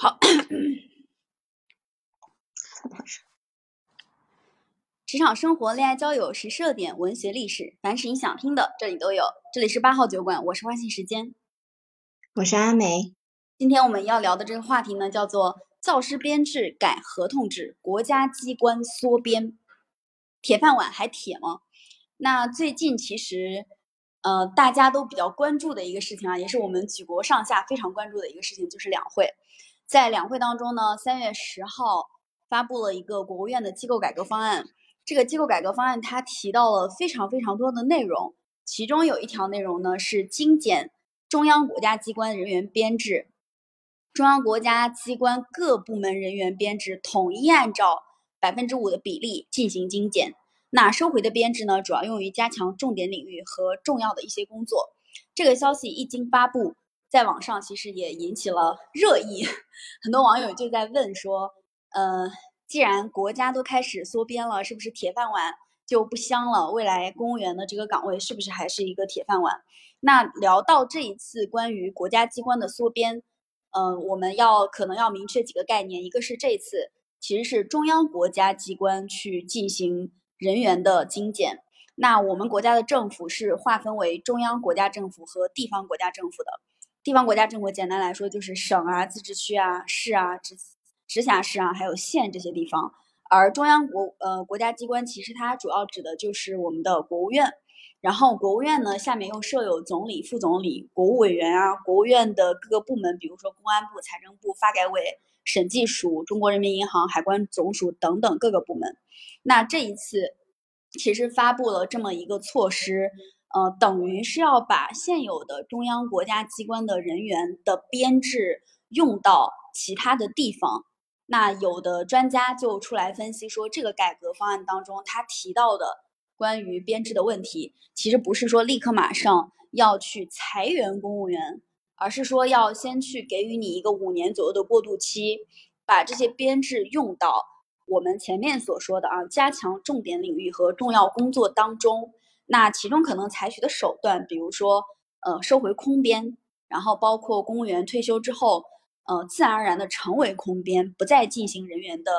好，职场生活、恋爱交友、时事热点、文学历史，凡是你想听的，这里都有。这里是八号酒馆，我是花信时间，我是阿梅。今天我们要聊的这个话题呢，叫做教师编制改合同制，国家机关缩编，铁饭碗还铁吗？那最近其实。呃，大家都比较关注的一个事情啊，也是我们举国上下非常关注的一个事情，就是两会。在两会当中呢，三月十号发布了一个国务院的机构改革方案。这个机构改革方案它提到了非常非常多的内容，其中有一条内容呢是精简中央国家机关人员编制，中央国家机关各部门人员编制统一按照百分之五的比例进行精简。那收回的编制呢，主要用于加强重点领域和重要的一些工作。这个消息一经发布，在网上其实也引起了热议，很多网友就在问说：，呃，既然国家都开始缩编了，是不是铁饭碗就不香了？未来公务员的这个岗位是不是还是一个铁饭碗？那聊到这一次关于国家机关的缩编，嗯，我们要可能要明确几个概念，一个是这次其实是中央国家机关去进行。人员的精简，那我们国家的政府是划分为中央国家政府和地方国家政府的。地方国家政府简单来说就是省啊、自治区啊、市啊、直直辖市啊，还有县这些地方。而中央国呃国家机关其实它主要指的就是我们的国务院。然后国务院呢下面又设有总理、副总理、国务委员啊，国务院的各个部门，比如说公安部、财政部、发改委、审计署、中国人民银行、海关总署等等各个部门。那这一次其实发布了这么一个措施，呃，等于是要把现有的中央国家机关的人员的编制用到其他的地方。那有的专家就出来分析说，这个改革方案当中他提到的关于编制的问题，其实不是说立刻马上要去裁员公务员，而是说要先去给予你一个五年左右的过渡期，把这些编制用到。我们前面所说的啊，加强重点领域和重要工作当中，那其中可能采取的手段，比如说，呃，收回空编，然后包括公务员退休之后，呃，自然而然的成为空编，不再进行人员的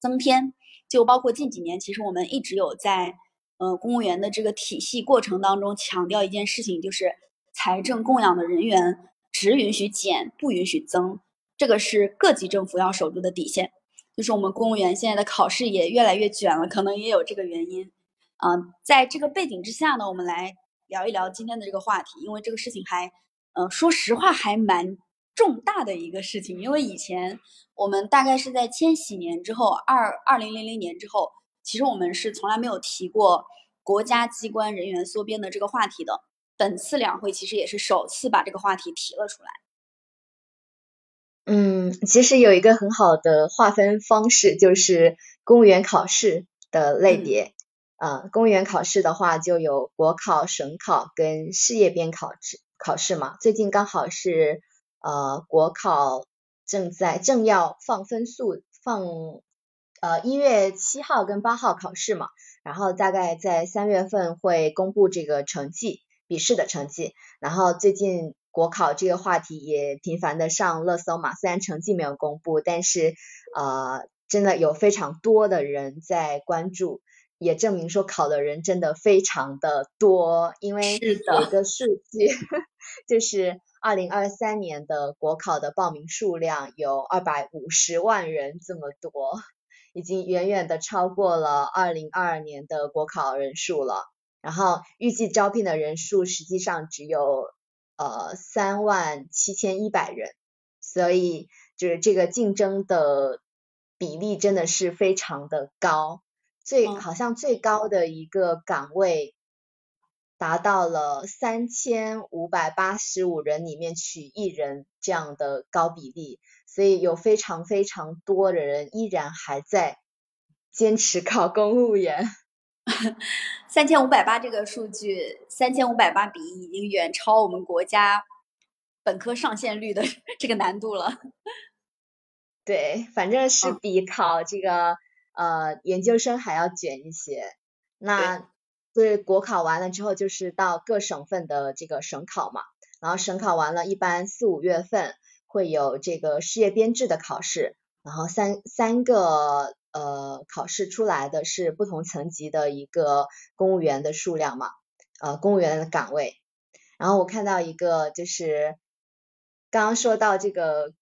增添。就包括近几年，其实我们一直有在，呃，公务员的这个体系过程当中强调一件事情，就是财政供养的人员只允许减，不允许增，这个是各级政府要守住的底线。就是我们公务员现在的考试也越来越卷了，可能也有这个原因。啊，在这个背景之下呢，我们来聊一聊今天的这个话题，因为这个事情还，呃，说实话还蛮重大的一个事情。因为以前我们大概是在千禧年之后，二二零零零年之后，其实我们是从来没有提过国家机关人员缩编的这个话题的。本次两会其实也是首次把这个话题提了出来。嗯，其实有一个很好的划分方式，就是公务员考试的类别。啊，公务员考试的话，就有国考、省考跟事业编考试考试嘛。最近刚好是呃国考正在正要放分数，放呃一月七号跟八号考试嘛，然后大概在三月份会公布这个成绩，笔试的成绩。然后最近。国考这个话题也频繁的上热搜嘛，虽然成绩没有公布，但是呃，真的有非常多的人在关注，也证明说考的人真的非常的多，因为有一个数据，就是二零二三年的国考的报名数量有二百五十万人这么多，已经远远的超过了二零二二年的国考人数了，然后预计招聘的人数实际上只有。呃，三万七千一百人，所以就是这个竞争的比例真的是非常的高，最好像最高的一个岗位达到了三千五百八十五人里面取一人这样的高比例，所以有非常非常多的人依然还在坚持考公务员。三千五百八这个数据，三千五百八比已经远超我们国家本科上线率的 这个难度了。对，反正是比考这个呃研究生还要卷一些。那对国考完了之后，就是到各省份的这个省考嘛。然后省考完了，一般四五月份会有这个事业编制的考试，然后三三个呃考试出来的是不同层级的一个公务员的数量嘛，呃公务员的岗位。然后我看到一个就是刚刚说到这个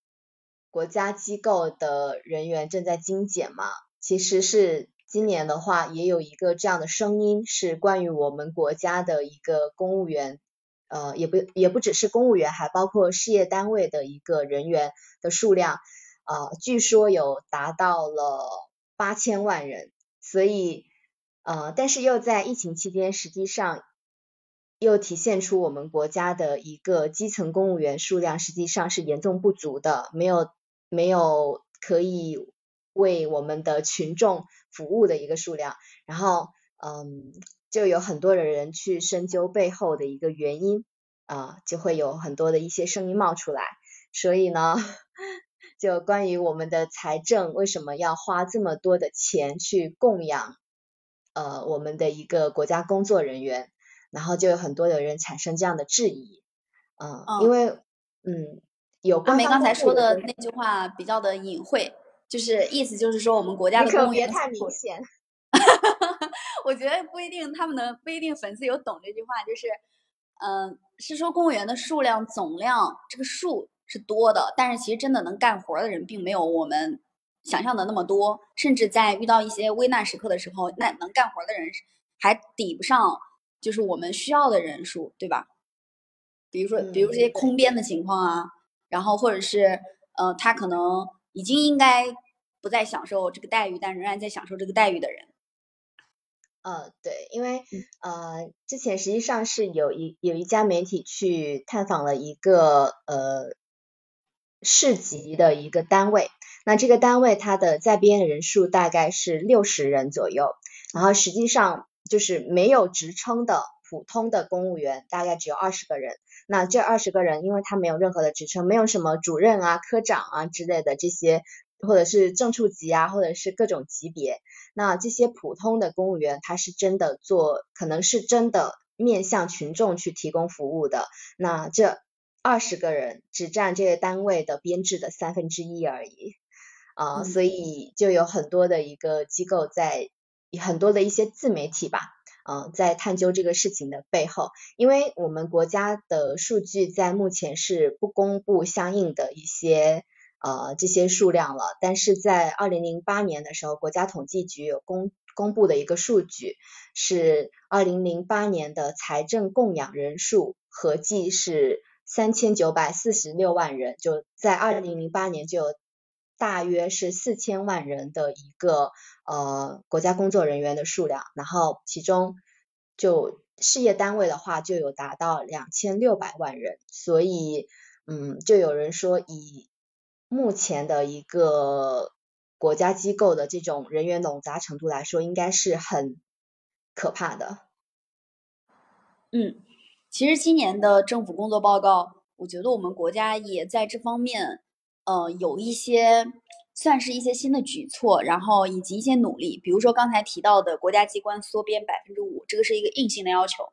国家机构的人员正在精简嘛，其实是。今年的话，也有一个这样的声音，是关于我们国家的一个公务员，呃，也不也不只是公务员，还包括事业单位的一个人员的数量，呃，据说有达到了八千万人，所以，呃，但是又在疫情期间，实际上又体现出我们国家的一个基层公务员数量实际上是严重不足的，没有没有可以。为我们的群众服务的一个数量，然后嗯，就有很多的人去深究背后的一个原因啊，就会有很多的一些声音冒出来。所以呢，就关于我们的财政为什么要花这么多的钱去供养呃我们的一个国家工作人员，然后就有很多的人产生这样的质疑，嗯，因为嗯，有阿梅刚才说的那句话比较的隐晦。就是意思就是说，我们国家的公务员太明显。我觉得不一定，他们能不一定粉丝有懂这句话，就是，嗯，是说公务员的数量总量这个数是多的，但是其实真的能干活的人并没有我们想象的那么多，甚至在遇到一些危难时刻的时候，那能干活的人还抵不上就是我们需要的人数，对吧？比如说，比如这些空编的情况啊，然后或者是，呃，他可能。已经应该不再享受这个待遇，但仍然在享受这个待遇的人。呃，对，因为呃，之前实际上是有一有一家媒体去探访了一个呃市级的一个单位，那这个单位它的在编人数大概是六十人左右，然后实际上就是没有职称的普通的公务员大概只有二十个人。那这二十个人，因为他没有任何的职称，没有什么主任啊、科长啊之类的这些，或者是正处级啊，或者是各种级别。那这些普通的公务员，他是真的做，可能是真的面向群众去提供服务的。那这二十个人只占这个单位的编制的三分之一而已啊，所以就有很多的一个机构在，很多的一些自媒体吧。嗯，在探究这个事情的背后，因为我们国家的数据在目前是不公布相应的一些呃这些数量了，但是在二零零八年的时候，国家统计局有公公布的一个数据是二零零八年的财政供养人数合计是三千九百四十六万人，就在二零零八年就有大约是四千万人的一个。呃，国家工作人员的数量，然后其中就事业单位的话，就有达到两千六百万人，所以，嗯，就有人说，以目前的一个国家机构的这种人员冗杂程度来说，应该是很可怕的。嗯，其实今年的政府工作报告，我觉得我们国家也在这方面，呃，有一些。算是一些新的举措，然后以及一些努力，比如说刚才提到的国家机关缩编百分之五，这个是一个硬性的要求。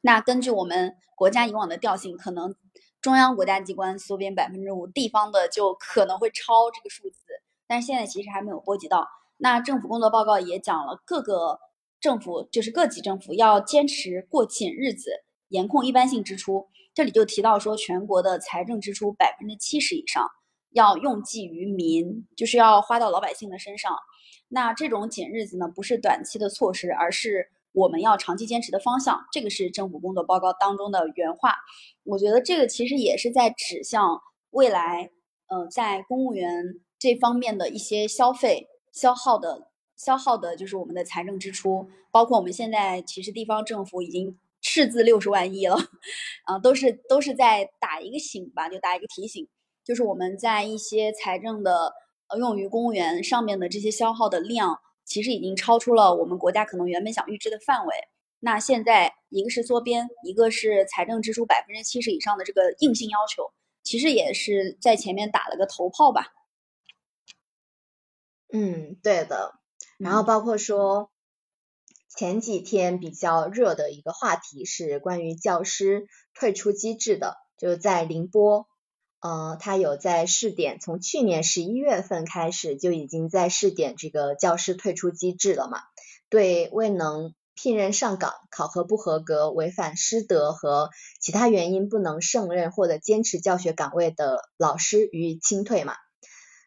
那根据我们国家以往的调性，可能中央国家机关缩编百分之五，地方的就可能会超这个数字，但是现在其实还没有波及到。那政府工作报告也讲了，各个政府就是各级政府要坚持过紧日子，严控一般性支出。这里就提到说，全国的财政支出百分之七十以上。要用济于民，就是要花到老百姓的身上。那这种紧日子呢，不是短期的措施，而是我们要长期坚持的方向。这个是政府工作报告当中的原话。我觉得这个其实也是在指向未来，呃，在公务员这方面的一些消费消耗的消耗的，就是我们的财政支出。包括我们现在其实地方政府已经赤字六十万亿了，啊，都是都是在打一个醒吧，就打一个提醒。就是我们在一些财政的呃用于公务员上面的这些消耗的量，其实已经超出了我们国家可能原本想预支的范围。那现在一个是缩编，一个是财政支出百分之七十以上的这个硬性要求，其实也是在前面打了个头炮吧。嗯，对的。然后包括说前几天比较热的一个话题是关于教师退出机制的，就是在宁波。呃，它有在试点，从去年十一月份开始就已经在试点这个教师退出机制了嘛，对未能聘任上岗、考核不合格、违反师德和其他原因不能胜任或者坚持教学岗位的老师予以清退嘛。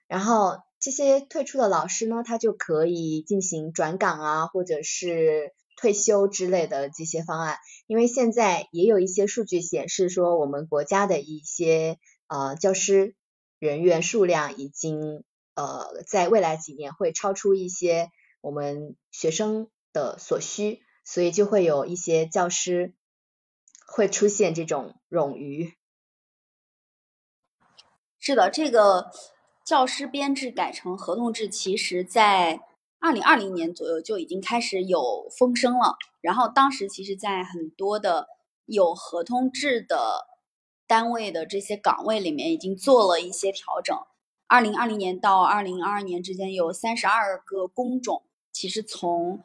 然后这些退出的老师呢，他就可以进行转岗啊，或者是退休之类的这些方案。因为现在也有一些数据显示说，我们国家的一些呃教师人员数量已经呃在未来几年会超出一些我们学生。的所需，所以就会有一些教师会出现这种冗余。是的，这个教师编制改成合同制，其实在二零二零年左右就已经开始有风声了。然后当时其实，在很多的有合同制的单位的这些岗位里面，已经做了一些调整。二零二零年到二零二二年之间，有三十二个工种，其实从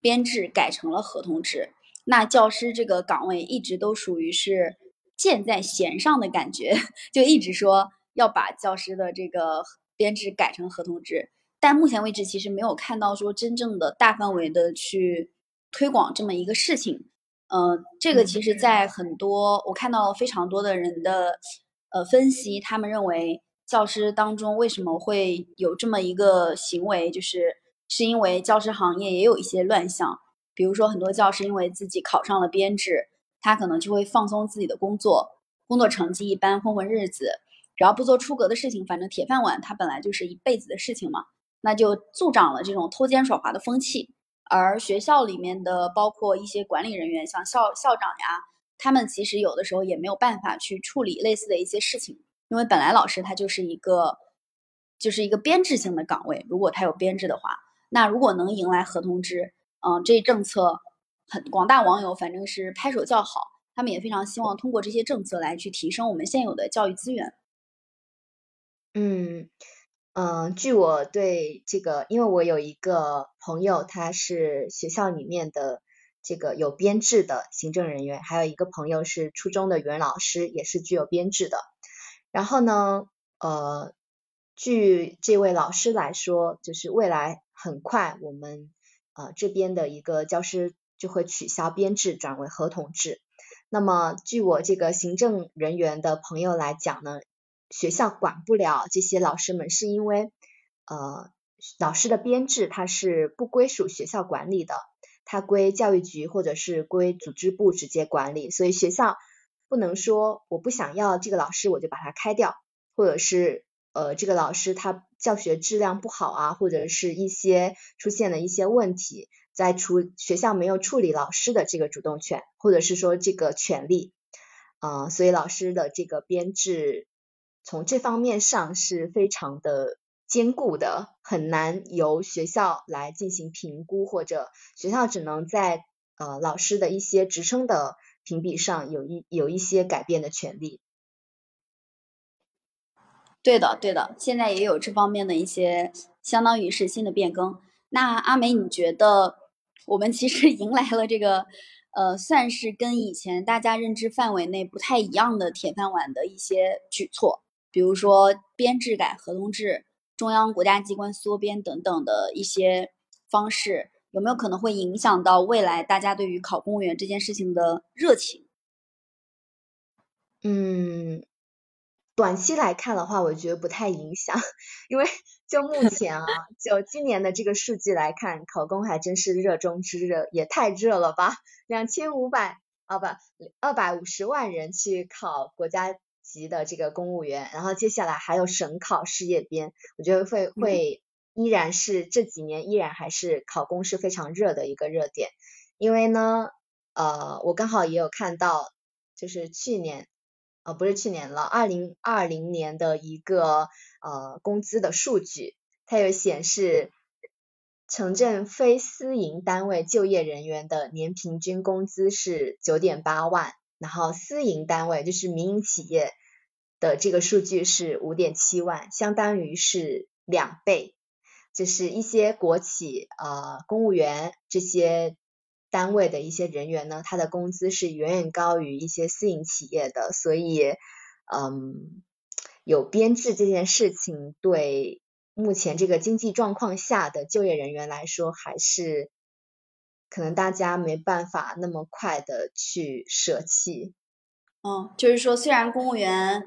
编制改成了合同制，那教师这个岗位一直都属于是箭在弦上的感觉，就一直说要把教师的这个编制改成合同制，但目前为止其实没有看到说真正的大范围的去推广这么一个事情。嗯，这个其实在很多我看到非常多的人的呃分析，他们认为教师当中为什么会有这么一个行为，就是。是因为教师行业也有一些乱象，比如说很多教师因为自己考上了编制，他可能就会放松自己的工作，工作成绩一般，混混日子，只要不做出格的事情，反正铁饭碗他本来就是一辈子的事情嘛，那就助长了这种偷奸耍滑的风气。而学校里面的包括一些管理人员，像校校长呀，他们其实有的时候也没有办法去处理类似的一些事情，因为本来老师他就是一个就是一个编制性的岗位，如果他有编制的话。那如果能迎来合同制，嗯，这政策很广大网友反正是拍手叫好，他们也非常希望通过这些政策来去提升我们现有的教育资源。嗯嗯，据我对这个，因为我有一个朋友，他是学校里面的这个有编制的行政人员，还有一个朋友是初中的语文老师，也是具有编制的。然后呢，呃，据这位老师来说，就是未来。很快，我们呃这边的一个教师就会取消编制，转为合同制。那么，据我这个行政人员的朋友来讲呢，学校管不了这些老师们，是因为呃老师的编制它是不归属学校管理的，它归教育局或者是归组织部直接管理，所以学校不能说我不想要这个老师，我就把他开掉，或者是。呃，这个老师他教学质量不好啊，或者是一些出现了一些问题，在处学校没有处理老师的这个主动权，或者是说这个权利，啊，所以老师的这个编制从这方面上是非常的坚固的，很难由学校来进行评估，或者学校只能在呃老师的一些职称的评比上有一有一些改变的权利。对的，对的，现在也有这方面的一些，相当于是新的变更。那阿梅，你觉得我们其实 迎来了这个，呃，算是跟以前大家认知范围内不太一样的铁饭碗的一些举措，比如说编制改合同制、中央国家机关缩编等等的一些方式，有没有可能会影响到未来大家对于考公务员这件事情的热情？嗯。短期来看的话，我觉得不太影响，因为就目 前啊，就今年的这个数据来看，考公还真是热中之热，也太热了吧！两千五百啊不，二百五十万人去考国家级的这个公务员，然后接下来还有省考事业编，我觉得会会依然是这几年依然还是考公是非常热的一个热点，因为呢，呃，我刚好也有看到，就是去年。呃，不是去年了，二零二零年的一个呃工资的数据，它有显示，城镇非私营单位就业人员的年平均工资是九点八万，然后私营单位就是民营企业的这个数据是五点七万，相当于是两倍，就是一些国企呃公务员这些。单位的一些人员呢，他的工资是远远高于一些私营企业的，所以，嗯，有编制这件事情，对目前这个经济状况下的就业人员来说，还是可能大家没办法那么快的去舍弃。嗯，就是说，虽然公务员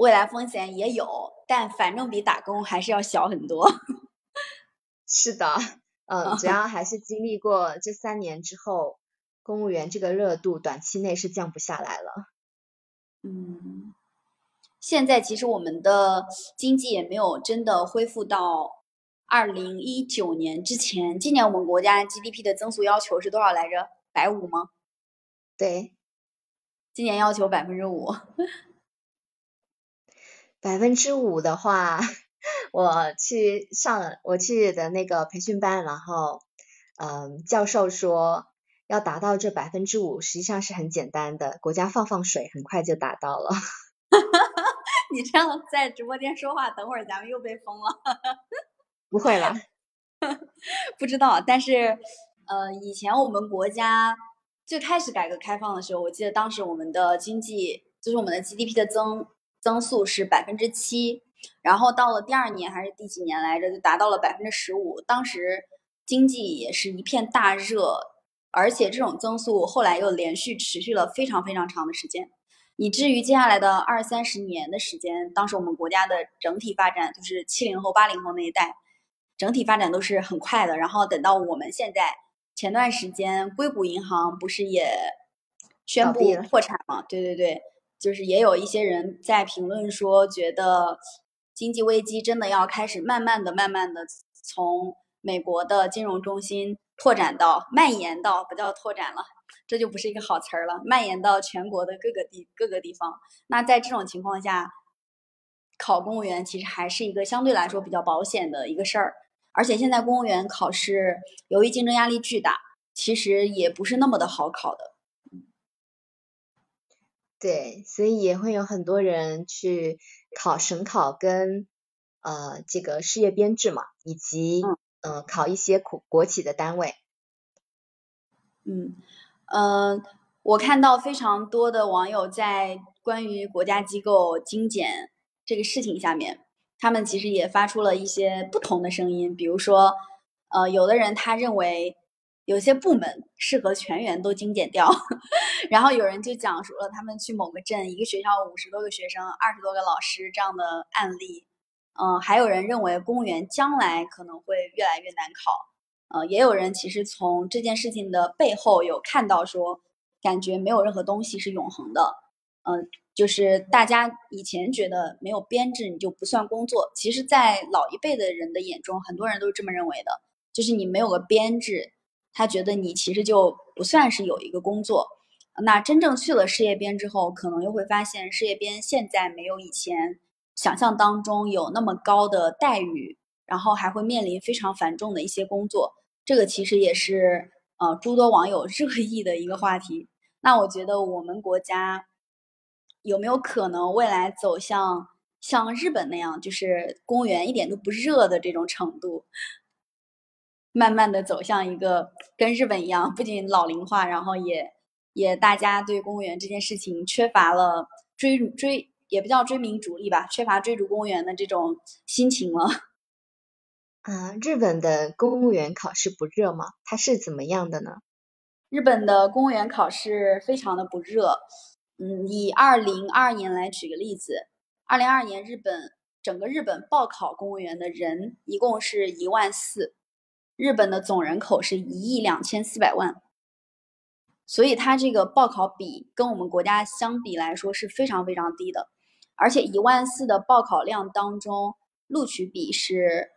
未来风险也有，但反正比打工还是要小很多。是的，嗯，主要还是经历过这三年之后，公务员这个热度短期内是降不下来了。嗯，现在其实我们的经济也没有真的恢复到二零一九年之前。今年我们国家 GDP 的增速要求是多少来着？百五吗？对。今年要求百分之五，百分之五的话，我去上我去的那个培训班，然后，嗯，教授说要达到这百分之五，实际上是很简单的，国家放放水，很快就达到了。你这样在直播间说话，等会儿咱们又被封了。不会了，不知道，但是，呃，以前我们国家。最开始改革开放的时候，我记得当时我们的经济就是我们的 GDP 的增增速是百分之七，然后到了第二年还是第几年来着，就达到了百分之十五。当时经济也是一片大热，而且这种增速后来又连续持续了非常非常长的时间，以至于接下来的二三十年的时间，当时我们国家的整体发展就是七零后、八零后那一代，整体发展都是很快的。然后等到我们现在。前段时间，硅谷银行不是也宣布破产吗？对对对，就是也有一些人在评论说，觉得经济危机真的要开始慢慢的、慢慢的从美国的金融中心拓展到、蔓延到，不叫拓展了，这就不是一个好词儿了，蔓延到全国的各个地各个地方。那在这种情况下，考公务员其实还是一个相对来说比较保险的一个事儿。而且现在公务员考试，由于竞争压力巨大，其实也不是那么的好考的。对，所以也会有很多人去考省考跟呃这个事业编制嘛，以及嗯考一些国国企的单位。嗯嗯，我看到非常多的网友在关于国家机构精简这个事情下面。他们其实也发出了一些不同的声音，比如说，呃，有的人他认为有些部门适合全员都精简掉，然后有人就讲述了他们去某个镇，一个学校五十多个学生，二十多个老师这样的案例。嗯，还有人认为公务员将来可能会越来越难考。呃，也有人其实从这件事情的背后有看到说，感觉没有任何东西是永恒的。嗯。就是大家以前觉得没有编制你就不算工作，其实，在老一辈的人的眼中，很多人都是这么认为的。就是你没有个编制，他觉得你其实就不算是有一个工作。那真正去了事业编之后，可能又会发现事业编现在没有以前想象当中有那么高的待遇，然后还会面临非常繁重的一些工作。这个其实也是呃诸多网友 热议的一个话题。那我觉得我们国家。有没有可能未来走向像日本那样，就是公务员一点都不热的这种程度，慢慢的走向一个跟日本一样，不仅老龄化，然后也也大家对公务员这件事情缺乏了追追，也不叫追名逐利吧，缺乏追逐公务员的这种心情了。啊，日本的公务员考试不热吗？它是怎么样的呢？日本的公务员考试非常的不热。嗯，以二零二二年来举个例子，二零二二年日本整个日本报考公务员的人一共是一万四，日本的总人口是一亿两千四百万，所以它这个报考比跟我们国家相比来说是非常非常低的，而且一万四的报考量当中，录取比是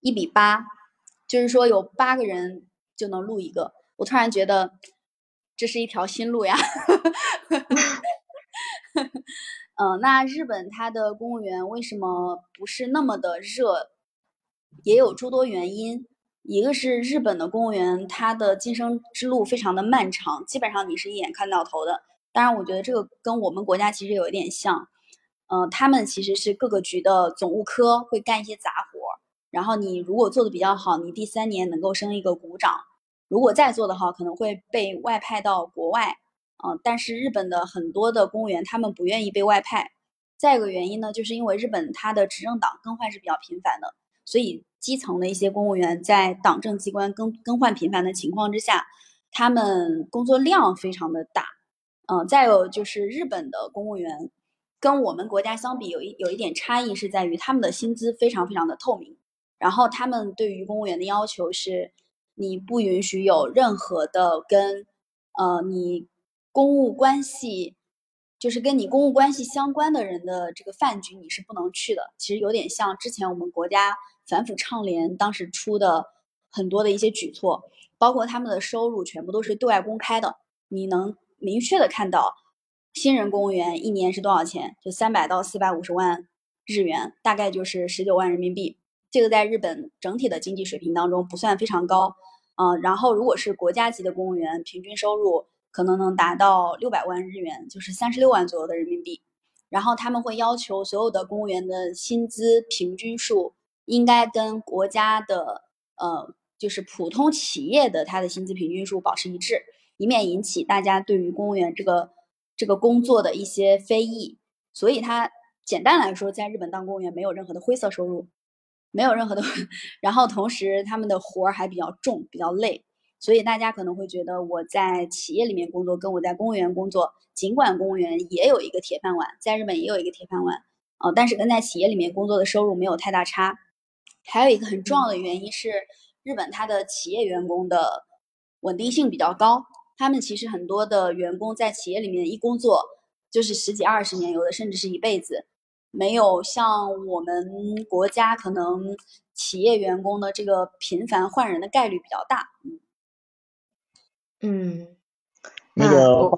一比八，就是说有八个人就能录一个，我突然觉得。这是一条新路呀，嗯，那日本它的公务员为什么不是那么的热？也有诸多原因，一个是日本的公务员他的晋升之路非常的漫长，基本上你是一眼看到头的。当然，我觉得这个跟我们国家其实有一点像，嗯，他们其实是各个局的总务科会干一些杂活，然后你如果做的比较好，你第三年能够升一个股长。如果再做的话，可能会被外派到国外，嗯，但是日本的很多的公务员他们不愿意被外派，再一个原因呢，就是因为日本它的执政党更换是比较频繁的，所以基层的一些公务员在党政机关更更换频繁的情况之下，他们工作量非常的大。嗯，再有就是日本的公务员跟我们国家相比有一有一点差异是在于他们的薪资非常非常的透明，然后他们对于公务员的要求是，你不允许有任何的跟呃你公务关系。就是跟你公务关系相关的人的这个饭局，你是不能去的。其实有点像之前我们国家反腐倡廉当时出的很多的一些举措，包括他们的收入全部都是对外公开的，你能明确的看到新人公务员一年是多少钱，就三百到四百五十万日元，大概就是十九万人民币。这个在日本整体的经济水平当中不算非常高，嗯，然后如果是国家级的公务员，平均收入。可能能达到六百万日元，就是三十六万左右的人民币。然后他们会要求所有的公务员的薪资平均数应该跟国家的呃，就是普通企业的他的薪资平均数保持一致，以免引起大家对于公务员这个这个工作的一些非议。所以，他简单来说，在日本当公务员没有任何的灰色收入，没有任何的。然后，同时他们的活儿还比较重，比较累。所以大家可能会觉得我在企业里面工作，跟我在公务员工作，尽管公务员也有一个铁饭碗，在日本也有一个铁饭碗，呃，但是跟在企业里面工作的收入没有太大差。还有一个很重要的原因是，日本它的企业员工的稳定性比较高，他们其实很多的员工在企业里面一工作就是十几二十年，有的甚至是一辈子，没有像我们国家可能企业员工的这个频繁换人的概率比较大，嗯。嗯，那个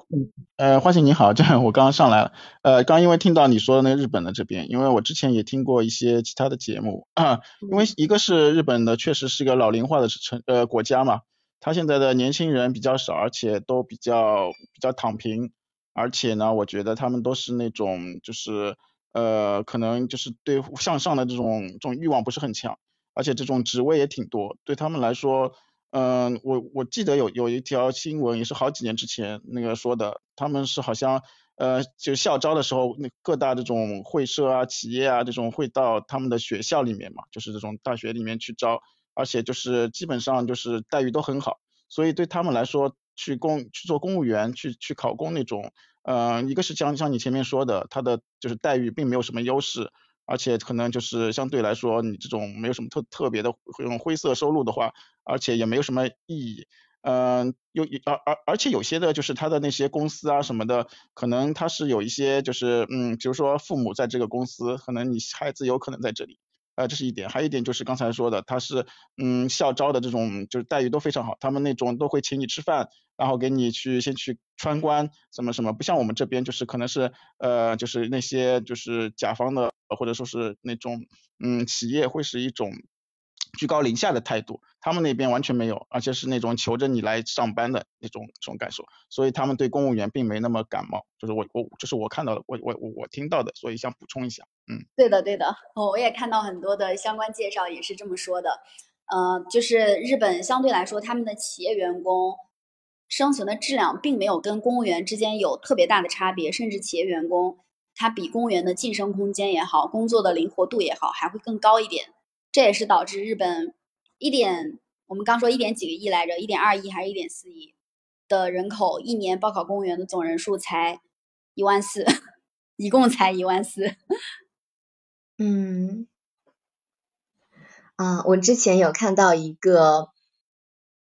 呃，花信你好，这样我刚刚上来了，呃，刚因为听到你说那日本的这边，因为我之前也听过一些其他的节目啊，因为一个是日本的确实是一个老龄化的城呃国家嘛，他现在的年轻人比较少，而且都比较比较躺平，而且呢，我觉得他们都是那种就是呃，可能就是对向上的这种这种欲望不是很强，而且这种职位也挺多，对他们来说。嗯，我我记得有有一条新闻，也是好几年之前那个说的，他们是好像呃，就校招的时候，那各大这种会社啊、企业啊这种会到他们的学校里面嘛，就是这种大学里面去招，而且就是基本上就是待遇都很好，所以对他们来说，去公去做公务员、去去考公那种，嗯，一个是像像你前面说的，他的就是待遇并没有什么优势。而且可能就是相对来说，你这种没有什么特特别的这种灰色收入的话，而且也没有什么意义。嗯，有而而而且有些的就是他的那些公司啊什么的，可能他是有一些就是嗯，比如说父母在这个公司，可能你孩子有可能在这里。呃，这是一点，还有一点就是刚才说的，他是嗯校招的这种就是待遇都非常好，他们那种都会请你吃饭，然后给你去先去参观什么什么，不像我们这边就是可能是呃就是那些就是甲方的或者说是那种嗯企业会是一种居高临下的态度，他们那边完全没有，而且是那种求着你来上班的那种这种感受，所以他们对公务员并没那么感冒，就是我我这是我看到的，我我我我听到的，所以想补充一下。嗯，对的，对的，我也看到很多的相关介绍也是这么说的，呃，就是日本相对来说，他们的企业员工生存的质量并没有跟公务员之间有特别大的差别，甚至企业员工他比公务员的晋升空间也好，工作的灵活度也好，还会更高一点。这也是导致日本一点，我们刚说一点几个亿来着，一点二亿还是一点四亿的人口，一年报考公务员的总人数才一万四，一共才一万四。嗯，啊，我之前有看到一个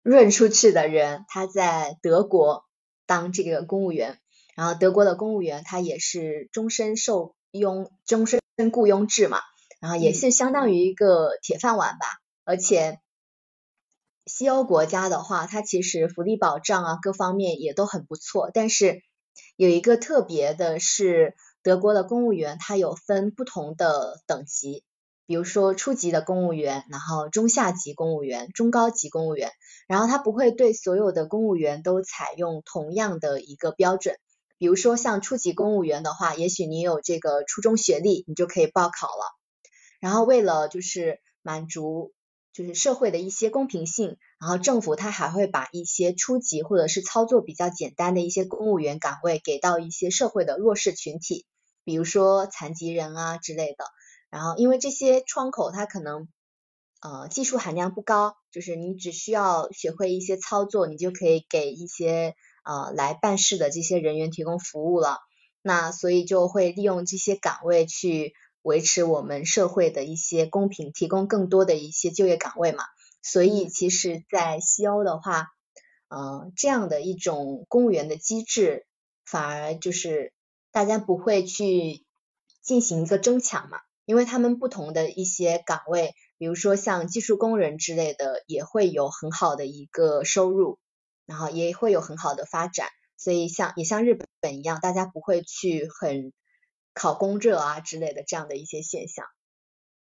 润出去的人，他在德国当这个公务员，然后德国的公务员他也是终身受佣、终身雇佣制嘛，然后也是相当于一个铁饭碗吧。而且西欧国家的话，它其实福利保障啊各方面也都很不错，但是有一个特别的是。德国的公务员他有分不同的等级，比如说初级的公务员，然后中下级公务员，中高级公务员，然后他不会对所有的公务员都采用同样的一个标准。比如说像初级公务员的话，也许你有这个初中学历，你就可以报考了。然后为了就是满足就是社会的一些公平性，然后政府他还会把一些初级或者是操作比较简单的一些公务员岗位给到一些社会的弱势群体。比如说残疾人啊之类的。然后因为这些窗口它可能呃技术含量不高，就是你只需要学会一些操作，你就可以给一些呃来办事的这些人员提供服务了。那所以就会利用这些岗位去维持我们社会的一些公平，提供更多的一些就业岗位嘛。所以其实，在西欧的话，呃，这样的一种公务员的机制，反而就是大家不会去进行一个争抢嘛，因为他们不同的一些岗位，比如说像技术工人之类的，也会有很好的一个收入，然后也会有很好的发展。所以像也像日本一样，大家不会去很考公热啊之类的这样的一些现象。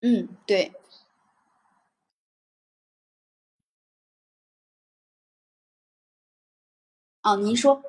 嗯，对。哦，您说。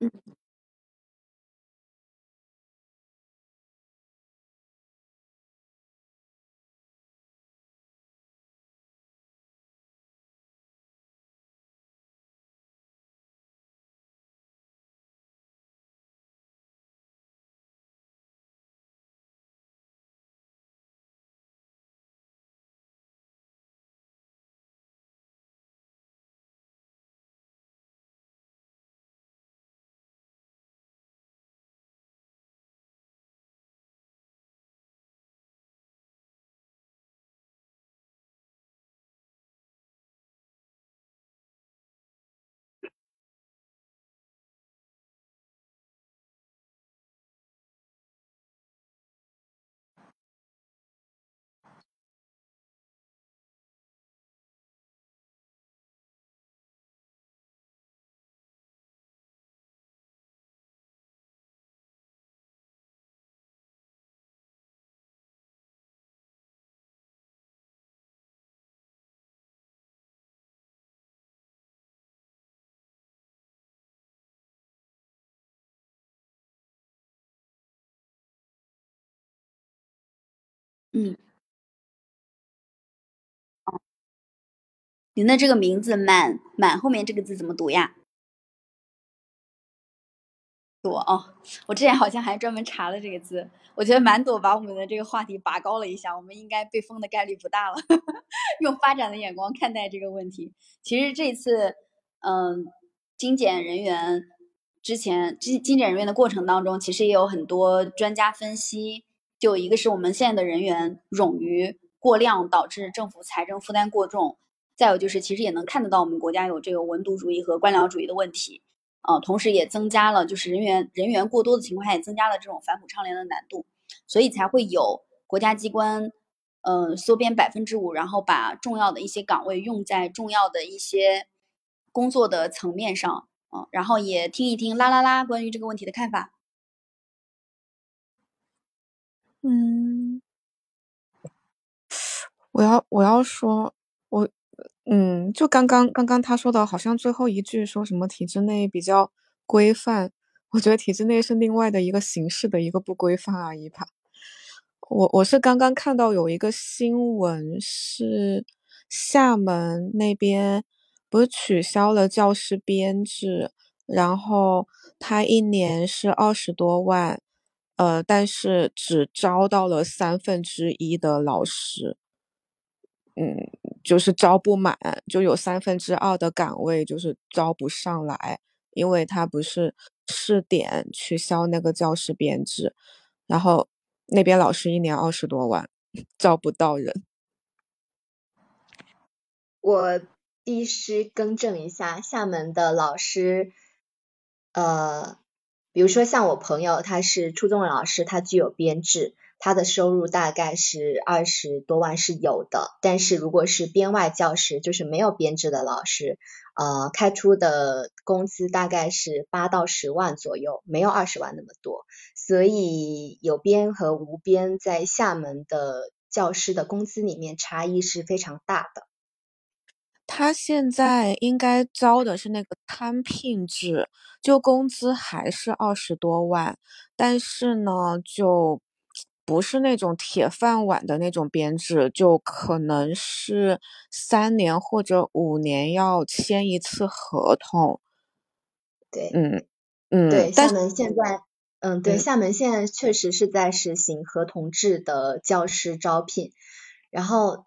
嗯。嗯。您的这个名字“满”满后面这个字怎么读呀？朵哦，我之前好像还专门查了这个字，我觉得满朵把我们的这个话题拔高了一下，我们应该被封的概率不大了。用发展的眼光看待这个问题，其实这次，嗯，精简人员之前精精简人员的过程当中，其实也有很多专家分析，就一个是我们现在的人员冗余过量，导致政府财政负担过重，再有就是其实也能看得到我们国家有这个文牍主义和官僚主义的问题。呃，同时也增加了，就是人员人员过多的情况下，也增加了这种反腐倡廉的难度，所以才会有国家机关，呃，缩编百分之五，然后把重要的一些岗位用在重要的一些工作的层面上，嗯，然后也听一听啦啦啦关于这个问题的看法。嗯，我要我要说，我。嗯，就刚刚刚刚他说的，好像最后一句说什么体制内比较规范，我觉得体制内是另外的一个形式的一个不规范而已吧。我我是刚刚看到有一个新闻，是厦门那边不是取消了教师编制，然后他一年是二十多万，呃，但是只招到了三分之一的老师。嗯，就是招不满，就有三分之二的岗位就是招不上来，因为他不是试点取消那个教师编制，然后那边老师一年二十多万，招不到人。我必须更正一下，厦门的老师，呃，比如说像我朋友，他是初中老师，他具有编制。他的收入大概是二十多万是有的，但是如果是编外教师，就是没有编制的老师，呃，开出的工资大概是八到十万左右，没有二十万那么多，所以有编和无编在厦门的教师的工资里面差异是非常大的。他现在应该招的是那个摊聘制，就工资还是二十多万，但是呢，就。不是那种铁饭碗的那种编制，就可能是三年或者五年要签一次合同。对，嗯嗯，对，厦门现在，嗯，对，厦门现在确实是在实行合同制的教师招聘。然后，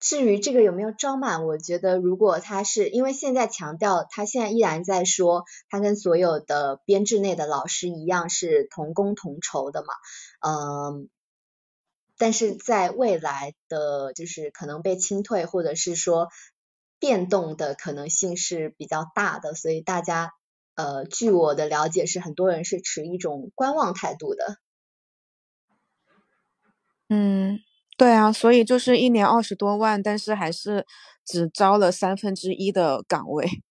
至于这个有没有招满，我觉得如果他是因为现在强调，他现在依然在说，他跟所有的编制内的老师一样是同工同酬的嘛。嗯，但是在未来的就是可能被清退或者是说变动的可能性是比较大的，所以大家呃，据我的了解是很多人是持一种观望态度的。嗯，对啊，所以就是一年二十多万，但是还是只招了三分之一的岗位。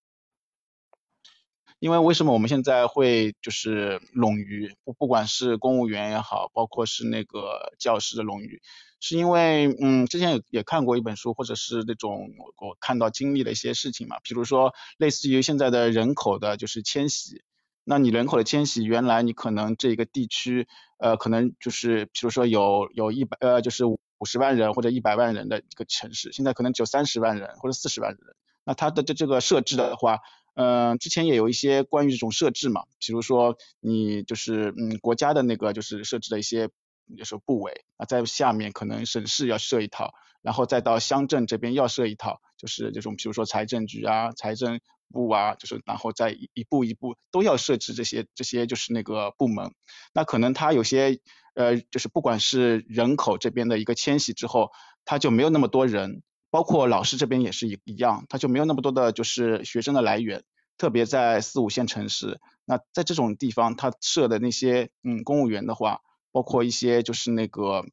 因为为什么我们现在会就是冗余，不不管是公务员也好，包括是那个教师的冗余，是因为嗯，之前也也看过一本书，或者是那种我我看到经历的一些事情嘛，比如说类似于现在的人口的就是迁徙，那你人口的迁徙，原来你可能这个地区呃可能就是比如说有有一百呃就是五十万人或者一百万人的一个城市，现在可能只有三十万人或者四十万人，那它的这这个设置的话。嗯，之前也有一些关于这种设置嘛，比如说你就是嗯国家的那个就是设置的一些就是部委啊，在下面可能省市要设一套，然后再到乡镇这边要设一套，就是这种比如说财政局啊、财政部啊，就是然后再一步一步都要设置这些这些就是那个部门，那可能它有些呃就是不管是人口这边的一个迁徙之后，它就没有那么多人。包括老师这边也是一一样，他就没有那么多的，就是学生的来源，特别在四五线城市，那在这种地方，他设的那些嗯公务员的话，包括一些就是那个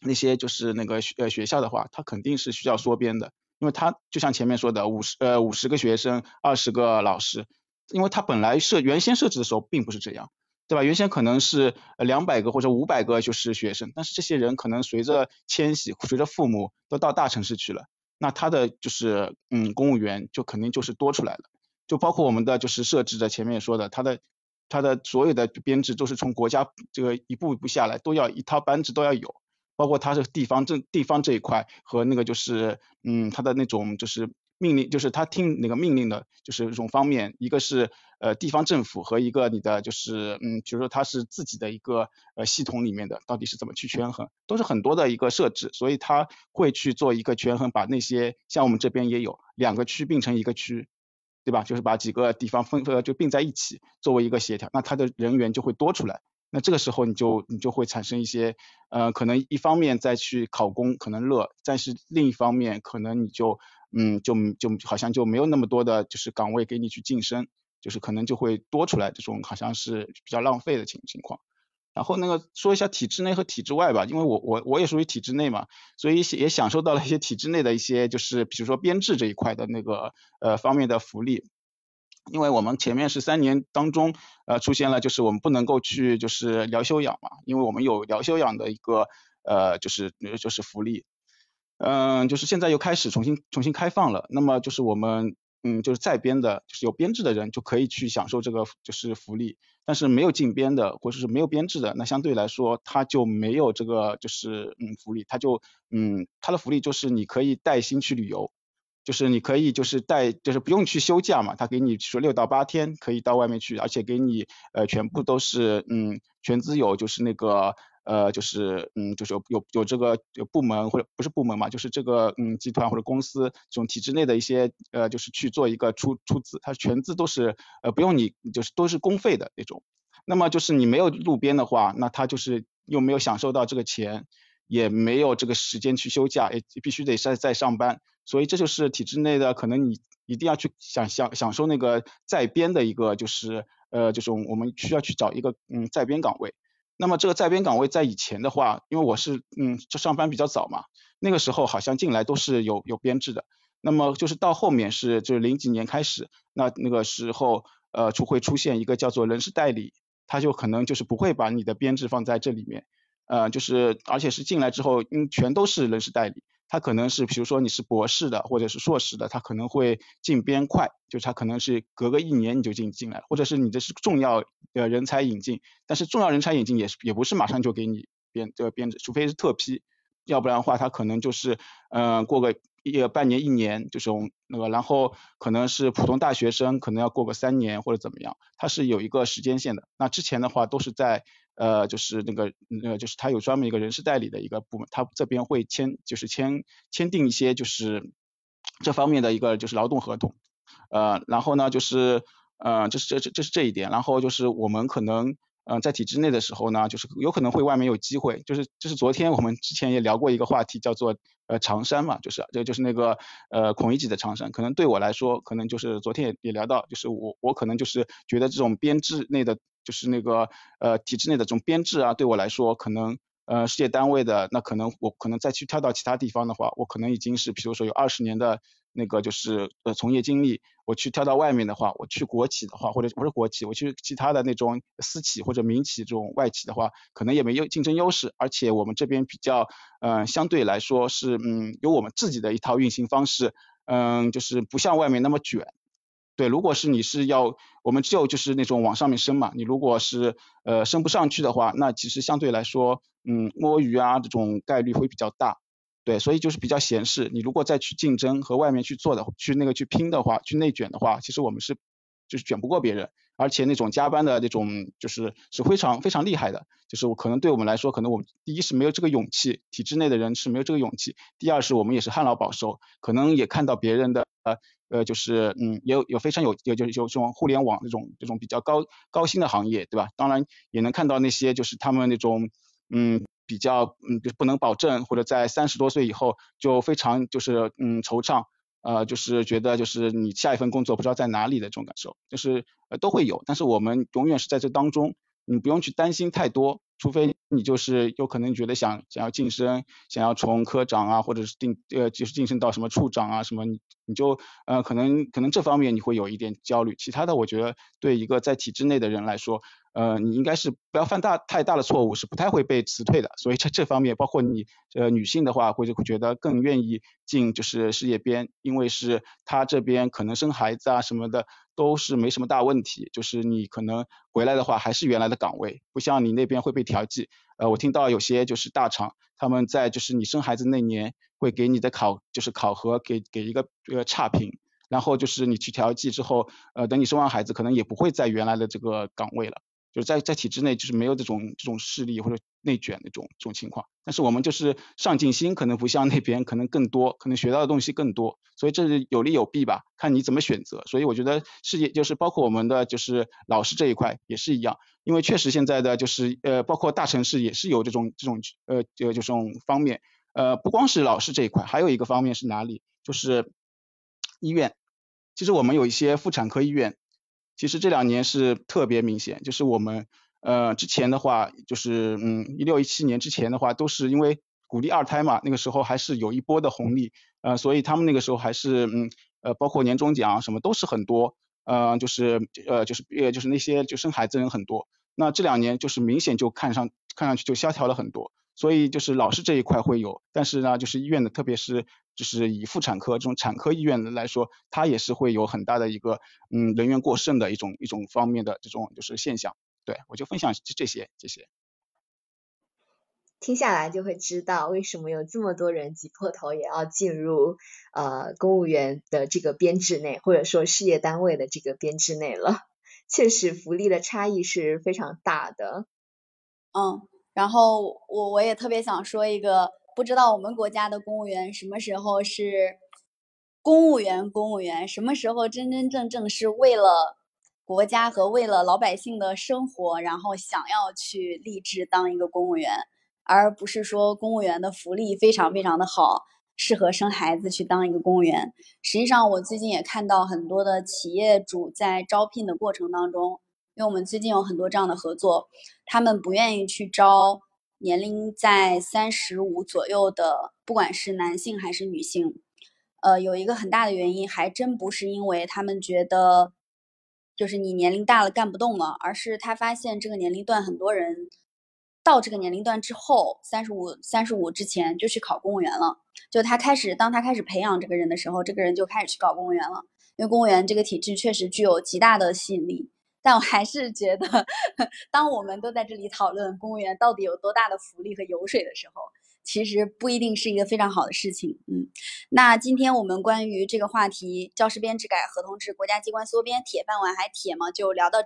那些就是那个学呃学校的话，他肯定是需要缩编的，因为他就像前面说的五十呃五十个学生，二十个老师，因为他本来设原先设置的时候并不是这样。对吧？原先可能是两百个或者五百个就是学生，但是这些人可能随着迁徙，随着父母都到大城市去了，那他的就是嗯公务员就肯定就是多出来了，就包括我们的就是设置的前面说的，他的他的所有的编制都是从国家这个一步一步下来，都要一套班制都要有，包括他是地方政地方这一块和那个就是嗯他的那种就是命令，就是他听那个命令的，就是这种方面，一个是呃地方政府和一个你的就是嗯，比如说他是自己的一个呃系统里面的，到底是怎么去权衡，都是很多的一个设置，所以他会去做一个权衡，把那些像我们这边也有两个区并成一个区。对吧？就是把几个地方分呃就并在一起，作为一个协调，那他的人员就会多出来。那这个时候你就你就会产生一些呃可能一方面再去考公可能乐，但是另一方面可能你就嗯就就好像就没有那么多的就是岗位给你去晋升，就是可能就会多出来这种好像是比较浪费的情情况。然后那个说一下体制内和体制外吧，因为我我我也属于体制内嘛，所以也享受到了一些体制内的一些就是比如说编制这一块的那个呃方面的福利，因为我们前面是三年当中呃出现了就是我们不能够去就是疗休养嘛，因为我们有疗休养的一个呃就是就是福利，嗯就是现在又开始重新重新开放了，那么就是我们。嗯，就是在编的，就是有编制的人就可以去享受这个就是福利，但是没有进编的或者是没有编制的，那相对来说他就没有这个就是嗯福利，他就嗯他的福利就是你可以带薪去旅游，就是你可以就是带就是不用去休假嘛，他给你说六到八天可以到外面去，而且给你呃全部都是嗯全资有就是那个。呃，就是嗯，就是有有有这个有部门或者不是部门嘛，就是这个嗯集团或者公司这种体制内的一些呃，就是去做一个出出资，它全资都是呃不用你就是都是公费的那种。那么就是你没有路边的话，那他就是又没有享受到这个钱，也没有这个时间去休假，也必须得在在上班。所以这就是体制内的，可能你一定要去享享享受那个在编的一个就是呃就是我们需要去找一个嗯在编岗位。那么这个在编岗位在以前的话，因为我是嗯就上班比较早嘛，那个时候好像进来都是有有编制的。那么就是到后面是就是零几年开始，那那个时候呃就会出现一个叫做人事代理，他就可能就是不会把你的编制放在这里面，呃就是而且是进来之后嗯全都是人事代理。他可能是，比如说你是博士的或者是硕士的，他可能会进编快，就是他可能是隔个一年你就进进来了，或者是你这是重要的人才引进，但是重要人才引进也是也不是马上就给你编这个编制，除非是特批，要不然的话他可能就是嗯过个一半年一年这种那个，然后可能是普通大学生可能要过个三年或者怎么样，它是有一个时间线的。那之前的话都是在。呃，就是那个，呃，就是他有专门一个人事代理的一个部门，他这边会签，就是签签订一些就是这方面的一个就是劳动合同，呃，然后呢，就是，呃，这是这这这是这一点，然后就是我们可能，嗯，在体制内的时候呢，就是有可能会外面有机会，就是就是昨天我们之前也聊过一个话题，叫做呃长山嘛，就是这就是那个呃孔乙己的长山，可能对我来说，可能就是昨天也也聊到，就是我我可能就是觉得这种编制内的。就是那个呃体制内的这种编制啊，对我来说可能呃事业单位的那可能我可能再去跳到其他地方的话，我可能已经是比如说有二十年的那个就是呃从业经历，我去跳到外面的话，我去国企的话或者不是国企，我去其他的那种私企或者民企这种外企的话，可能也没有竞争优势，而且我们这边比较嗯相对来说是嗯有我们自己的一套运行方式，嗯就是不像外面那么卷。对，如果是你是要，我们就就是那种往上面升嘛，你如果是呃升不上去的话，那其实相对来说，嗯摸鱼啊这种概率会比较大，对，所以就是比较闲适。你如果再去竞争和外面去做的，去那个去拼的话，去内卷的话，其实我们是就是卷不过别人，而且那种加班的那种就是是非常非常厉害的，就是我可能对我们来说，可能我们第一是没有这个勇气，体制内的人是没有这个勇气，第二是我们也是旱涝保收，可能也看到别人的。呃呃，就是嗯，也有有非常有有就有这种互联网这种这种比较高高薪的行业，对吧？当然也能看到那些就是他们那种嗯比较嗯就不能保证或者在三十多岁以后就非常就是嗯惆怅，呃就是觉得就是你下一份工作不知道在哪里的这种感受，就是呃都会有，但是我们永远是在这当中，你不用去担心太多。除非你就是有可能觉得想想要晋升，想要从科长啊，或者是定呃就是晋升到什么处长啊什么，你你就呃可能可能这方面你会有一点焦虑。其他的我觉得对一个在体制内的人来说，呃，你应该是不要犯大太大的错误，是不太会被辞退的。所以在这方面，包括你呃女性的话，会会觉得更愿意进就是事业编，因为是她这边可能生孩子啊什么的都是没什么大问题，就是你可能回来的话还是原来的岗位，不像你那边会被调剂。呃，我听到有些就是大厂他们在就是你生孩子那年会给你的考就是考核给给一个呃差评。然后就是你去调剂之后，呃，等你生完孩子，可能也不会在原来的这个岗位了，就是在在体制内就是没有这种这种势力或者内卷那种这种情况。但是我们就是上进心可能不像那边可能更多，可能学到的东西更多，所以这是有利有弊吧，看你怎么选择。所以我觉得事业就是包括我们的就是老师这一块也是一样，因为确实现在的就是呃包括大城市也是有这种这种呃就这种方面，呃不光是老师这一块，还有一个方面是哪里？就是医院。其实我们有一些妇产科医院，其实这两年是特别明显，就是我们呃之前的话，就是嗯一六一七年之前的话，都是因为鼓励二胎嘛，那个时候还是有一波的红利，呃所以他们那个时候还是嗯呃包括年终奖什么都是很多，呃就是呃就是呃就是那些就生孩子人很多，那这两年就是明显就看上看上去就萧条了很多。所以就是老师这一块会有，但是呢，就是医院的，特别是就是以妇产科这种产科医院的来说，它也是会有很大的一个嗯人员过剩的一种一种方面的这种就是现象。对我就分享这些这些。听下来就会知道为什么有这么多人挤破头也要进入呃公务员的这个编制内，或者说事业单位的这个编制内了。确实福利的差异是非常大的。嗯。然后我我也特别想说一个，不知道我们国家的公务员什么时候是公务员？公务员什么时候真真正正是为了国家和为了老百姓的生活，然后想要去立志当一个公务员，而不是说公务员的福利非常非常的好，适合生孩子去当一个公务员。实际上，我最近也看到很多的企业主在招聘的过程当中。因为我们最近有很多这样的合作，他们不愿意去招年龄在三十五左右的，不管是男性还是女性。呃，有一个很大的原因，还真不是因为他们觉得就是你年龄大了干不动了，而是他发现这个年龄段很多人到这个年龄段之后，三十五、三十五之前就去考公务员了。就他开始，当他开始培养这个人的时候，这个人就开始去搞公务员了。因为公务员这个体制确实具有极大的吸引力。但我还是觉得，当我们都在这里讨论公务员到底有多大的福利和油水的时候，其实不一定是一个非常好的事情。嗯，那今天我们关于这个话题，教师编制改、合同制、国家机关缩编、铁饭碗还铁吗？就聊到这。